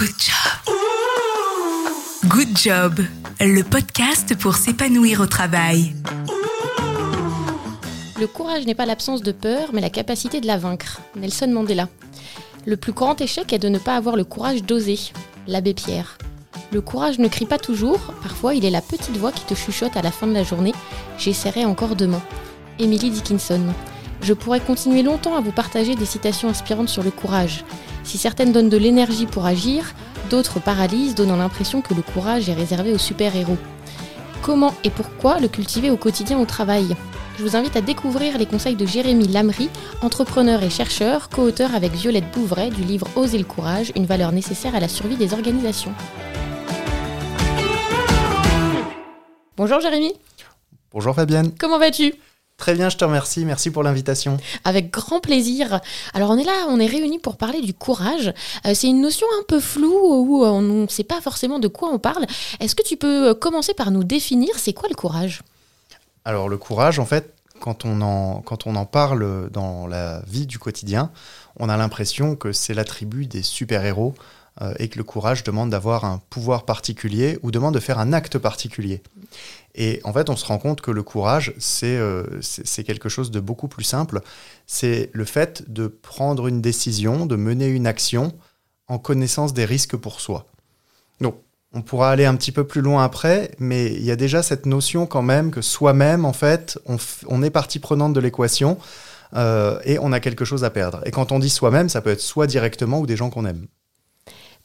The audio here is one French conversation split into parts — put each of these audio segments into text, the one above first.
Good job. Good job, le podcast pour s'épanouir au travail. Le courage n'est pas l'absence de peur, mais la capacité de la vaincre. Nelson Mandela. Le plus grand échec est de ne pas avoir le courage d'oser. L'abbé Pierre. Le courage ne crie pas toujours, parfois il est la petite voix qui te chuchote à la fin de la journée J'essaierai encore demain. Emily Dickinson. Je pourrais continuer longtemps à vous partager des citations inspirantes sur le courage. Si certaines donnent de l'énergie pour agir, d'autres paralysent, donnant l'impression que le courage est réservé aux super-héros. Comment et pourquoi le cultiver au quotidien au travail? Je vous invite à découvrir les conseils de Jérémy Lamry, entrepreneur et chercheur, co-auteur avec Violette Bouvray du livre Oser le courage, une valeur nécessaire à la survie des organisations. Bonjour Jérémy. Bonjour Fabienne. Comment vas-tu? Très bien, je te remercie. Merci pour l'invitation. Avec grand plaisir. Alors on est là, on est réunis pour parler du courage. Euh, c'est une notion un peu floue où on ne sait pas forcément de quoi on parle. Est-ce que tu peux commencer par nous définir c'est quoi le courage? Alors le courage, en fait, quand on, en, quand on en parle dans la vie du quotidien, on a l'impression que c'est l'attribut des super-héros euh, et que le courage demande d'avoir un pouvoir particulier ou demande de faire un acte particulier. Et en fait, on se rend compte que le courage, euh, c'est quelque chose de beaucoup plus simple. C'est le fait de prendre une décision, de mener une action en connaissance des risques pour soi. Donc, on pourra aller un petit peu plus loin après, mais il y a déjà cette notion quand même que soi-même, en fait, on, est partie prenante de l'équation euh, et on a quelque chose à perdre. Et quand on dit soi-même, ça peut être soit directement ou des gens qu'on aime.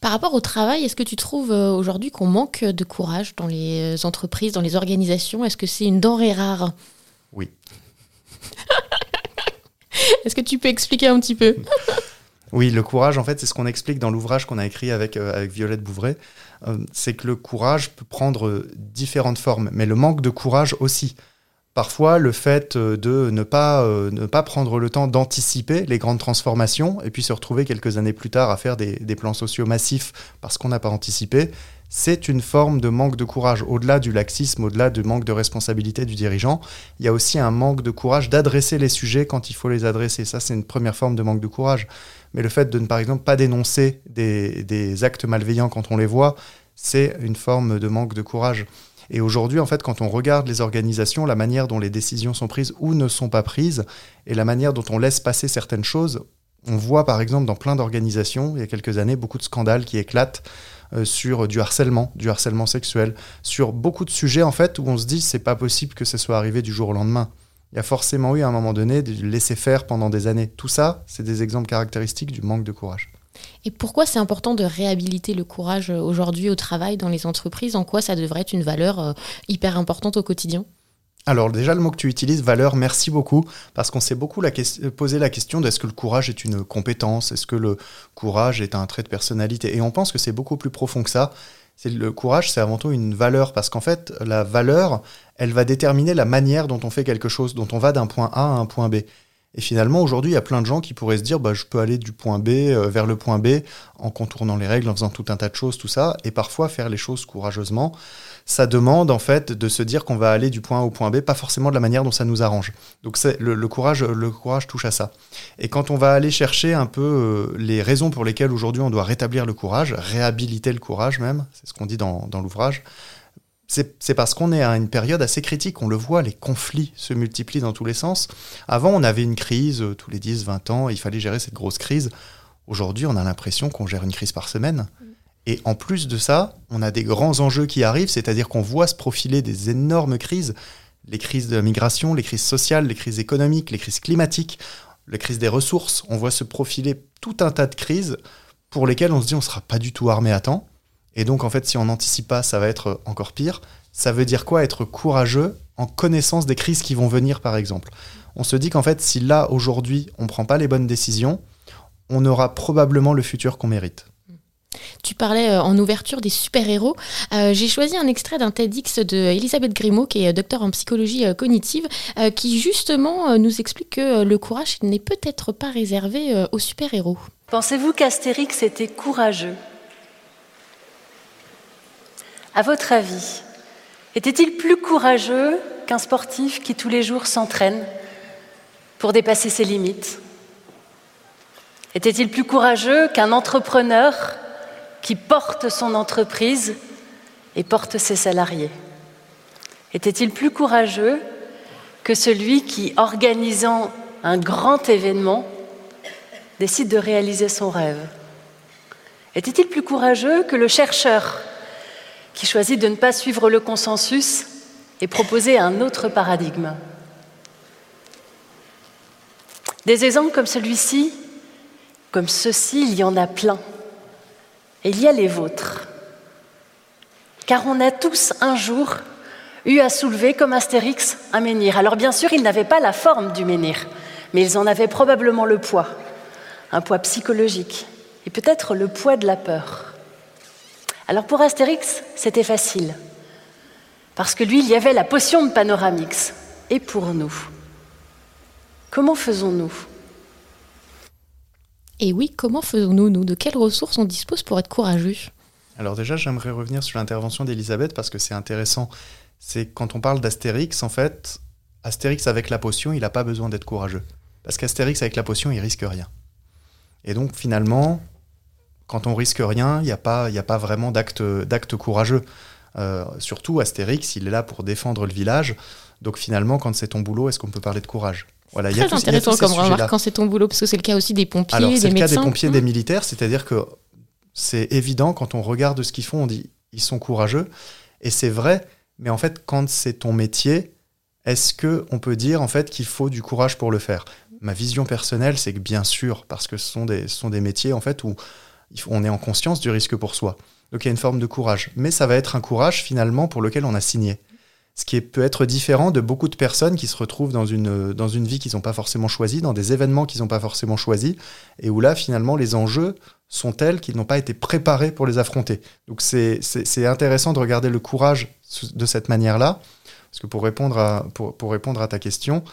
Par rapport au travail, est-ce que tu trouves euh, aujourd'hui qu'on manque de courage dans les euh, entreprises, dans les organisations? Est-ce que c'est une denrée rare? Oui. est-ce que tu peux expliquer un petit peu? Oui, le courage, en fait, c'est ce qu'on explique dans l'ouvrage qu'on a écrit avec, euh, avec Violette Bouvray. c'est que le courage peut prendre différentes formes, mais le manque de courage aussi. Parfois, le fait euh, de ne pas, euh, ne pas prendre le temps d'anticiper les grandes transformations et puis se retrouver quelques années plus tard à faire des, plans sociaux massifs parce qu'on n'a pas anticipé, c'est une forme de manque de courage. Au-delà du laxisme, au-delà du manque de responsabilité du dirigeant, il y a aussi un manque de courage d'adresser les sujets quand il faut les adresser. Ça, c'est une première forme de manque de courage. Mais le fait de ne, par exemple, pas dénoncer des actes malveillants quand on les voit, c'est une forme de manque de courage. Et aujourd'hui, en fait, quand on regarde les organisations, la manière dont les décisions sont prises ou ne sont pas prises, et la manière dont on laisse passer certaines choses, on voit par exemple dans plein d'organisations, il y a quelques années, beaucoup de scandales qui éclatent euh, sur du harcèlement, du harcèlement sexuel, sur beaucoup de sujets en fait où on se dit c'est pas possible que ça soit arrivé du jour au lendemain. Il y a forcément eu à un moment donné de laisser faire pendant des années. Tout ça, c'est des exemples caractéristiques du manque de courage. Et pourquoi c'est important de réhabiliter le courage euh, aujourd'hui au travail, dans les entreprises? En quoi ça devrait être une valeur euh, hyper importante au quotidien? Alors déjà le mot que tu utilises, valeur, merci beaucoup, parce qu'on s'est beaucoup posé la question de est-ce que le courage est une compétence, est-ce que le courage est un trait de personnalité, et on pense que c'est beaucoup plus profond que ça. C'est le courage, c'est avant tout une valeur, parce qu'en fait la valeur, elle va déterminer la manière dont on fait quelque chose, dont on va d'un point A à un point B. Et finalement, aujourd'hui, il y a plein de gens qui pourraient se dire, bah, je peux aller du point B euh, vers le point B en contournant les règles, en faisant tout un tas de choses, tout ça, et parfois faire les choses courageusement. Ça demande en fait de se dire qu'on va aller du point A au point B, pas forcément de la manière dont ça nous arrange. Donc le, courage, le courage touche à ça. Et quand on va aller chercher un peu euh, les raisons pour lesquelles aujourd'hui on doit rétablir le courage, réhabiliter le courage même, c'est ce qu'on dit dans l'ouvrage, c'est parce qu'on est à une période assez critique. On le voit, les conflits se multiplient dans tous les sens. Avant, on avait une crise euh, tous les 10, 20 ans, il fallait gérer cette grosse crise. Aujourd'hui, on a l'impression qu'on gère une crise par semaine. Et en plus de ça, on a des grands enjeux qui arrivent, c'est-à-dire qu'on voit se profiler des énormes crises, les crises de la migration, les crises sociales, les crises économiques, les crises climatiques, les crises des ressources. On voit se profiler tout un tas de crises pour lesquelles on se dit on ne sera pas du tout armé à temps. Et donc, en fait, si on n'anticipe pas, ça va être encore pire. Ça veut dire quoi Être courageux en connaissance des crises qui vont venir, par exemple? On se dit qu'en fait, si là, aujourd'hui, on ne prend pas les bonnes décisions, on aura probablement le futur qu'on mérite. Tu parlais euh, en ouverture des super-héros. Euh, j'ai choisi un extrait d'un TEDx de Elisabeth Grimaud, qui est docteur en psychologie euh, cognitive, qui justement nous explique que le courage n'est peut-être pas réservé aux super-héros. Pensez-vous qu'Astérix était courageux? À votre avis, était-il plus courageux qu'un sportif qui tous les jours s'entraîne pour dépasser ses limites? Était-il plus courageux qu'un entrepreneur qui porte son entreprise et porte ses salariés? Était-il plus courageux que celui qui, organisant un grand événement, décide de réaliser son rêve? Était-il plus courageux que le chercheur qui choisit de ne pas suivre le consensus et proposer un autre paradigme Des exemples comme celui-ci, comme ceux-ci, il y en a plein. Et il y a les vôtres. Car on a tous un jour eu à soulever, comme Astérix, un menhir. Alors bien sûr, ils n'avaient pas la forme du menhir, mais ils en avaient probablement le poids, un poids psychologique, et peut-être le poids de la peur. Alors pour Astérix, c'était facile, parce que lui, il y avait la potion de Panoramix. Et pour nous, Comment faisons-nous? Et oui, comment faisons-nous, nous? De quelles ressources on dispose pour être courageux? Alors déjà, j'aimerais revenir sur l'intervention d'Elisabeth parce que c'est intéressant. C'est quand on parle d'Astérix, en fait, Astérix avec la potion, il n'a pas besoin d'être courageux. Parce qu'Astérix avec la potion, il risque rien. Et donc finalement, quand on risque rien, il n'y a, pas, a pas vraiment d'acte courageux. Euh, surtout, Astérix, il est là pour défendre le village. Donc finalement, quand c'est ton boulot, est-ce qu'on peut parler de courage? Voilà, Très intéressant comme remarque quand c'est ton boulot, parce que c'est le cas aussi des pompiers, Alors, c'est le cas des pompiers, des militaires, c'est-à-dire que c'est évident quand on regarde ce qu'ils font, on dit ils sont courageux, et c'est vrai. Mais en fait, quand c'est ton métier, est-ce que on peut dire en fait qu'il faut du courage pour le faire? Ma vision personnelle, c'est que bien sûr, parce que ce sont des, ce sont des métiers en fait où on est en conscience du risque pour soi. Donc il y a une forme de courage, mais ça va être un courage finalement pour lequel on a signé ce qui peut être différent de beaucoup de personnes qui se retrouvent dans une, dans une vie qu'ils n'ont pas forcément choisie, dans des événements qu'ils n'ont pas forcément choisis, et où là, finalement, les enjeux sont tels qu'ils n'ont pas été préparés pour les affronter. Donc c'est intéressant de regarder le courage de cette manière-là, parce que pour répondre à, pour, pour répondre à ta question,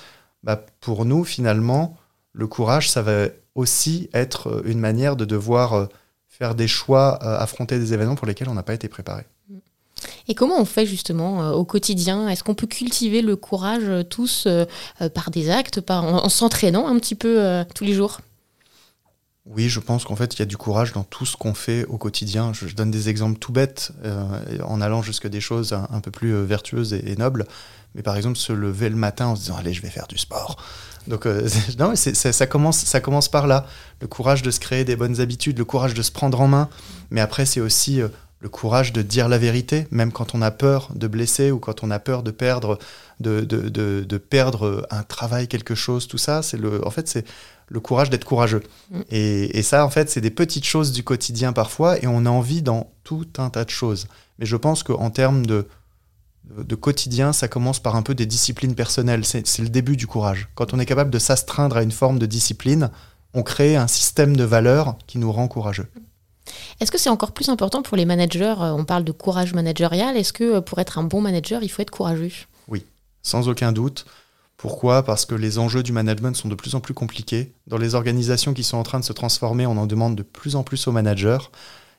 bah pour nous, finalement, le courage, ça va aussi être une manière de devoir euh, faire des choix, euh, affronter des événements pour lesquels on n'a pas été préparé. Et comment on fait justement euh, au quotidien? Est-ce qu'on peut cultiver le courage euh, tous euh, par des actes, par, en, s'entraînant un petit peu tous les jours? Oui, je pense qu'en fait, il y a du courage dans tout ce qu'on fait au quotidien. Je, donne des exemples tout bêtes, en allant jusqu'à des choses un, peu plus vertueuses et, nobles. Mais par exemple, se lever le matin en se disant Allez, je vais faire du sport. Donc, non, ça, commence, ça commence par là. Le courage de se créer des bonnes habitudes, le courage de se prendre en main. Mais après, c'est aussi le courage de dire la vérité, même quand on a peur de blesser ou quand on a peur de perdre, de, de, perdre un travail, quelque chose, tout ça, c'est le, en fait, c'est le courage d'être courageux. Mm. Et, ça, en fait, c'est des petites choses du quotidien parfois, et on a envie dans tout un tas de choses. Mais je pense qu'en termes de, de quotidien, ça commence par un peu des disciplines personnelles. C'est le début du courage. Quand on est capable de s'astreindre à une forme de discipline, on crée un système de valeurs qui nous rend courageux. Est-ce que c'est encore plus important pour les managers euh, On parle de courage managérial. Est-ce que euh, pour être un bon manager, il faut être courageux? Oui, sans aucun doute. Pourquoi? Parce que les enjeux du management sont de plus en plus compliqués. Dans les organisations qui sont en train de se transformer, on en demande de plus en plus aux managers.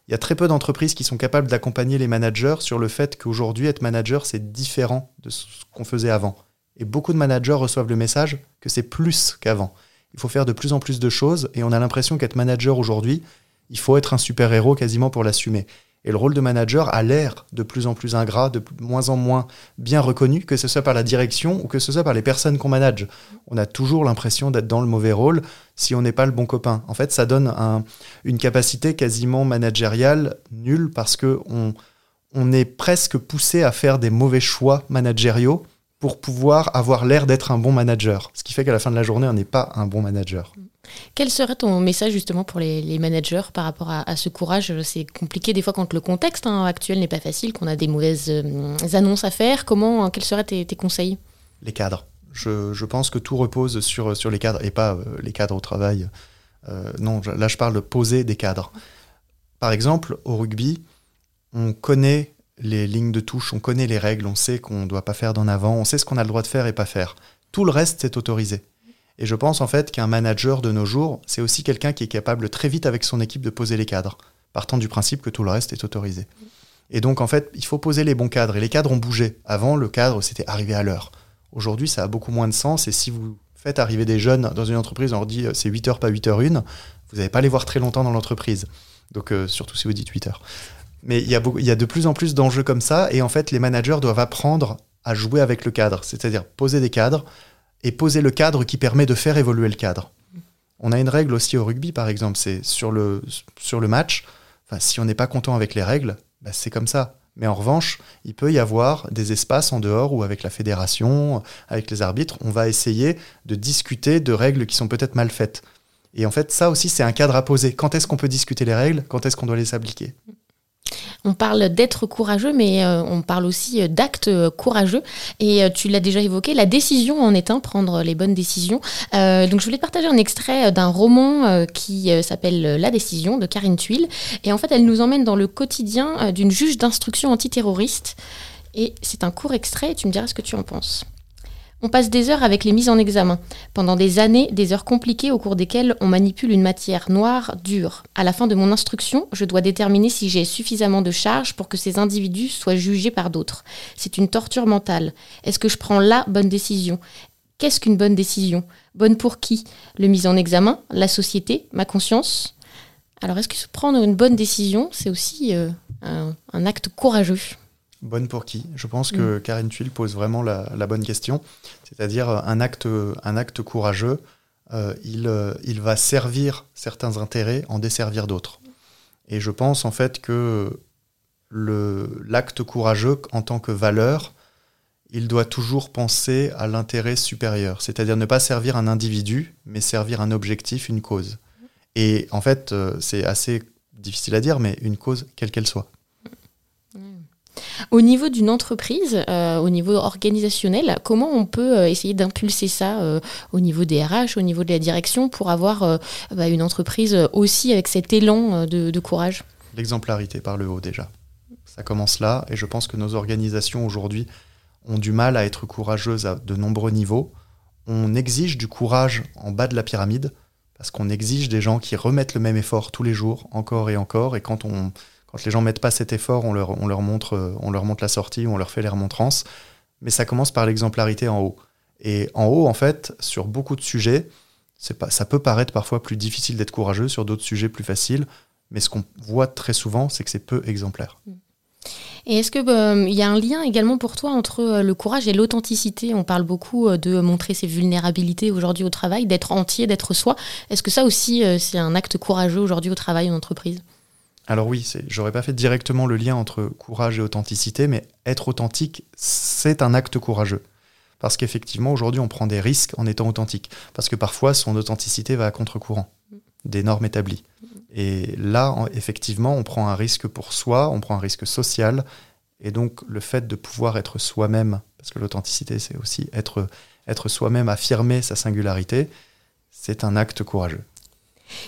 Il y a très peu d'entreprises qui sont capables d'accompagner les managers sur le fait qu'aujourd'hui, être manager, c'est différent de ce qu'on faisait avant. Et beaucoup de managers reçoivent le message que c'est plus qu'avant. Il faut faire de plus en plus de choses et on a l'impression qu'être manager aujourd'hui, il faut être un super-héros quasiment pour l'assumer. Et le rôle de manager a l'air de plus en plus ingrat, de moins en moins bien reconnu, que ce soit par la direction ou que ce soit par les personnes qu'on manage. On a toujours l'impression d'être dans le mauvais rôle si on n'est pas le bon copain. En fait, ça donne une capacité quasiment managériale nulle parce qu'on on est presque poussé à faire des mauvais choix managériaux pour pouvoir avoir l'air d'être un bon manager. Ce qui fait qu'à la fin de la journée, on n'est pas un bon manager. Quel serait ton message justement pour les, managers par rapport à, ce courage? C'est compliqué des fois quand le contexte hein, actuel n'est pas facile, qu'on a des mauvaises euh, annonces à faire. Comment, quels seraient tes, conseils? Les cadres. Je, pense que tout repose sur, les cadres et pas euh, les cadres au travail. Euh, non, là je parle de poser des cadres. Par exemple, au rugby, on connaît les lignes de touche, on connaît les règles, on sait qu'on ne doit pas faire d'en avant, on sait ce qu'on a le droit de faire et pas faire. Tout le reste, c'est autorisé. Et je pense en fait qu'un manager de nos jours, c'est aussi quelqu'un qui est capable très vite avec son équipe de poser les cadres, partant du principe que tout le reste est autorisé. Et donc en fait, il faut poser les bons cadres. Et les cadres ont bougé. Avant, le cadre, c'était arriver à l'heure. Aujourd'hui, ça a beaucoup moins de sens. Et si vous faites arriver des jeunes dans une entreprise, on leur dit euh, c'est 8 heures, pas 8 heures une, vous n'allez pas les voir très longtemps dans l'entreprise. Donc, euh, surtout si vous dites 8 heures. Mais il y, a beaucoup, il y a de plus en plus d'enjeux comme ça. Et en fait, les managers doivent apprendre à jouer avec le cadre. C'est-à-dire poser des cadres et poser le cadre qui permet de faire évoluer le cadre. On a une règle aussi au rugby, par exemple. C'est sur le, sur le match. Enfin, si on n'est pas content avec les règles, bah, c'est comme ça. Mais en revanche, il peut y avoir des espaces en dehors où avec la fédération, avec les arbitres, on va essayer de discuter de règles qui sont peut-être mal faites. Et en fait, ça aussi, c'est un cadre à poser. Quand est-ce qu'on peut discuter les règles? Quand est-ce qu'on doit les appliquer? On parle d'être courageux, mais euh, on parle aussi euh, d'actes euh, courageux. Et tu l'as déjà évoqué, la décision en est un, prendre les bonnes décisions. donc je voulais partager un extrait d'un roman qui s'appelle La décision de Karine Tuile. Et en fait, elle nous emmène dans le quotidien d'une juge d'instruction antiterroriste. Et c'est un court extrait, et tu me diras ce que tu en penses. On passe des heures avec les mises en examen. Pendant des années, des heures compliquées au cours desquelles on manipule une matière noire, dure. À la fin de mon instruction, je dois déterminer si j'ai suffisamment de charge pour que ces individus soient jugés par d'autres. C'est une torture mentale. Est-ce que je prends la bonne décision? Qu'est-ce qu'une bonne décision? Bonne pour qui? Le mise en examen? La société? Ma conscience? Alors, est-ce que prendre une bonne décision, c'est aussi euh, un acte courageux? Bonne pour qui? Je pense que mm. Karine Tuile pose vraiment la, bonne question. C'est-à-dire euh, un acte, un acte courageux, euh, il, euh, il, va servir certains intérêts, en desservir d'autres. Et je pense en fait que l'acte courageux en tant que valeur, il doit toujours penser à l'intérêt supérieur, c'est-à-dire ne pas servir un individu, mais servir un objectif, une cause. Et en fait, c'est assez difficile à dire, mais une cause, quelle qu'elle soit. Au niveau d'une entreprise, euh, au niveau organisationnel, comment on peut euh, essayer d'impulser ça euh, au niveau des RH, au niveau de la direction, pour avoir bah, une entreprise aussi avec cet élan de, courage? L'exemplarité par le haut déjà. Ça commence là, et je pense que nos organisations aujourd'hui ont du mal à être courageuses à de nombreux niveaux. On exige du courage en bas de la pyramide, parce qu'on exige des gens qui remettent le même effort tous les jours, encore et encore, et quand on quand les gens mettent pas cet effort, on leur, on leur, montre, on leur montre la sortie, on leur fait les remontrances. Mais ça commence par l'exemplarité en haut. Et en haut, en fait, sur beaucoup de sujets, ça peut paraître parfois plus difficile d'être courageux, sur d'autres sujets plus faciles. Mais ce qu'on voit très souvent, c'est que c'est peu exemplaire. Et est-ce qu'il euh, y a un lien également pour toi entre euh, le courage et l'authenticité? On parle beaucoup euh, de montrer ses vulnérabilités aujourd'hui au travail, d'être entier, d'être soi. Est-ce que ça aussi, c'est un acte courageux aujourd'hui au travail en entreprise? Alors oui, j'aurais pas fait directement le lien entre courage et authenticité, mais être authentique, c'est un acte courageux. Parce qu'effectivement, aujourd'hui, on prend des risques en étant authentique. Parce que parfois, son authenticité va à contre-courant des normes établies. Et là, effectivement, on prend un risque pour soi, on prend un risque social. Et donc, le fait de pouvoir être soi-même, parce que l'authenticité, c'est aussi être, être soi-même, affirmer sa singularité, c'est un acte courageux.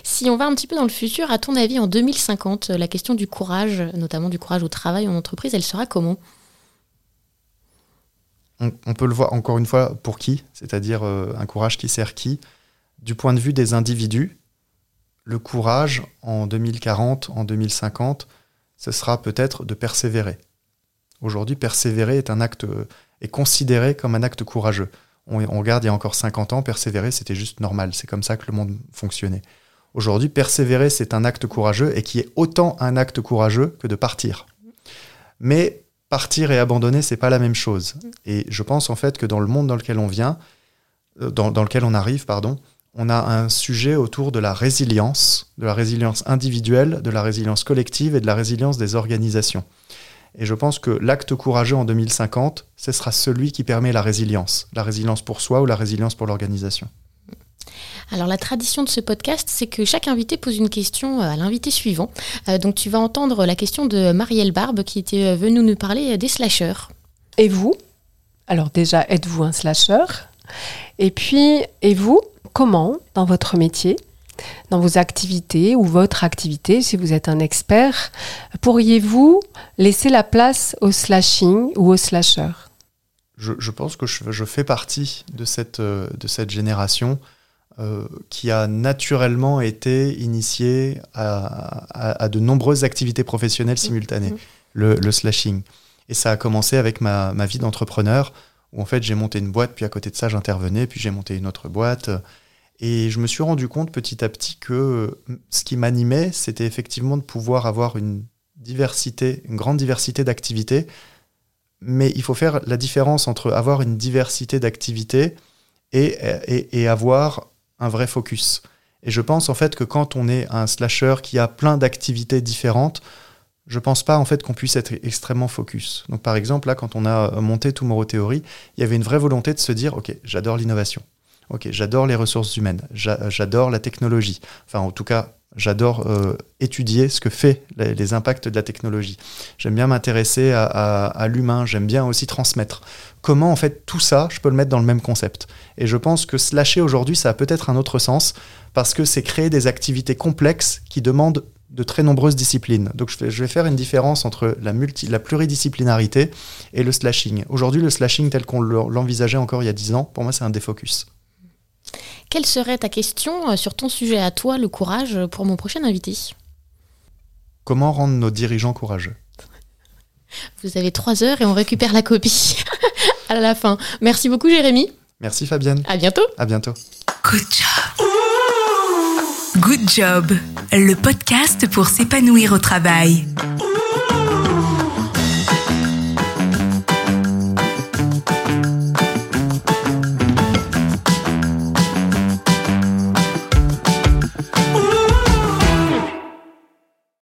Si on va un petit peu dans le futur, à ton avis, en 2050, la question du courage, notamment du courage au travail en entreprise, elle sera comment? On, peut le voir encore une fois pour qui, c'est-à-dire euh, un courage qui sert qui? Du point de vue des individus, le courage en 2040, en 2050, ce sera peut-être de persévérer. Aujourd'hui, persévérer est un acte considéré comme un acte courageux. On, on regarde il y a encore 50 ans, persévérer c'était juste normal, c'est comme ça que le monde fonctionnait. Aujourd'hui, persévérer, c'est un acte courageux et qui est autant un acte courageux que de partir. Mais partir et abandonner, c'est pas la même chose. Et je pense en fait que dans le monde dans lequel on vient, euh, dans, lequel on arrive, pardon, on a un sujet autour de la résilience, de la résilience individuelle, de la résilience collective et de la résilience des organisations. Et je pense que l'acte courageux en 2050, ce sera celui qui permet la résilience, la résilience pour soi ou la résilience pour l'organisation. Alors la tradition de ce podcast, c'est que chaque invité pose une question euh, à l'invité suivant. Euh, donc tu vas entendre la question de Marielle Barbe qui était euh, venue nous parler des slashers. Et vous? Alors déjà, êtes-vous un slasher Et puis, et vous Comment, dans votre métier, dans vos activités ou votre activité, si vous êtes un expert, pourriez-vous laisser la place au slashing ou au slasher je, pense que je, fais partie de cette, de cette génération euh, qui a naturellement été initié à, de nombreuses activités professionnelles simultanées, mmh. le, slashing. Et ça a commencé avec ma, ma vie d'entrepreneur, où en fait j'ai monté une boîte, puis à côté de ça j'intervenais, puis j'ai monté une autre boîte. Et je me suis rendu compte petit à petit que ce qui m'animait, c'était effectivement de pouvoir avoir une diversité, une grande diversité d'activités. Mais il faut faire la différence entre avoir une diversité d'activités et, et, et avoir un vrai focus. Et je pense en fait que quand on est un slasher qui a plein d'activités différentes, je pense pas en fait qu'on puisse être extrêmement focus. Donc par exemple là quand on a monté Tomorrow Theory, il y avait une vraie volonté de se dire ok j'adore l'innovation, ok j'adore les ressources humaines, j'adore la technologie. Enfin en tout cas j'adore euh, étudier ce que fait les, impacts de la technologie. J'aime bien m'intéresser à, l'humain, j'aime bien aussi transmettre. Comment en fait tout ça je peux le mettre dans le même concept? Et je pense que slasher aujourd'hui ça a peut-être un autre sens parce que c'est créer des activités complexes qui demandent de très nombreuses disciplines. Donc je vais, faire une différence entre la, multi, la pluridisciplinarité et le slashing. Aujourd'hui, le slashing tel qu'on l'envisageait encore il y a 10 ans, pour moi, c'est un défocus. Quelle serait ta question euh, sur ton sujet à toi, le courage, pour mon prochain invité? Comment rendre nos dirigeants courageux? Vous avez trois heures et on récupère la copie à la fin. Merci beaucoup, Jérémy. Merci, Fabienne. À bientôt. À bientôt. Good job. Good Job, le podcast pour s'épanouir au travail.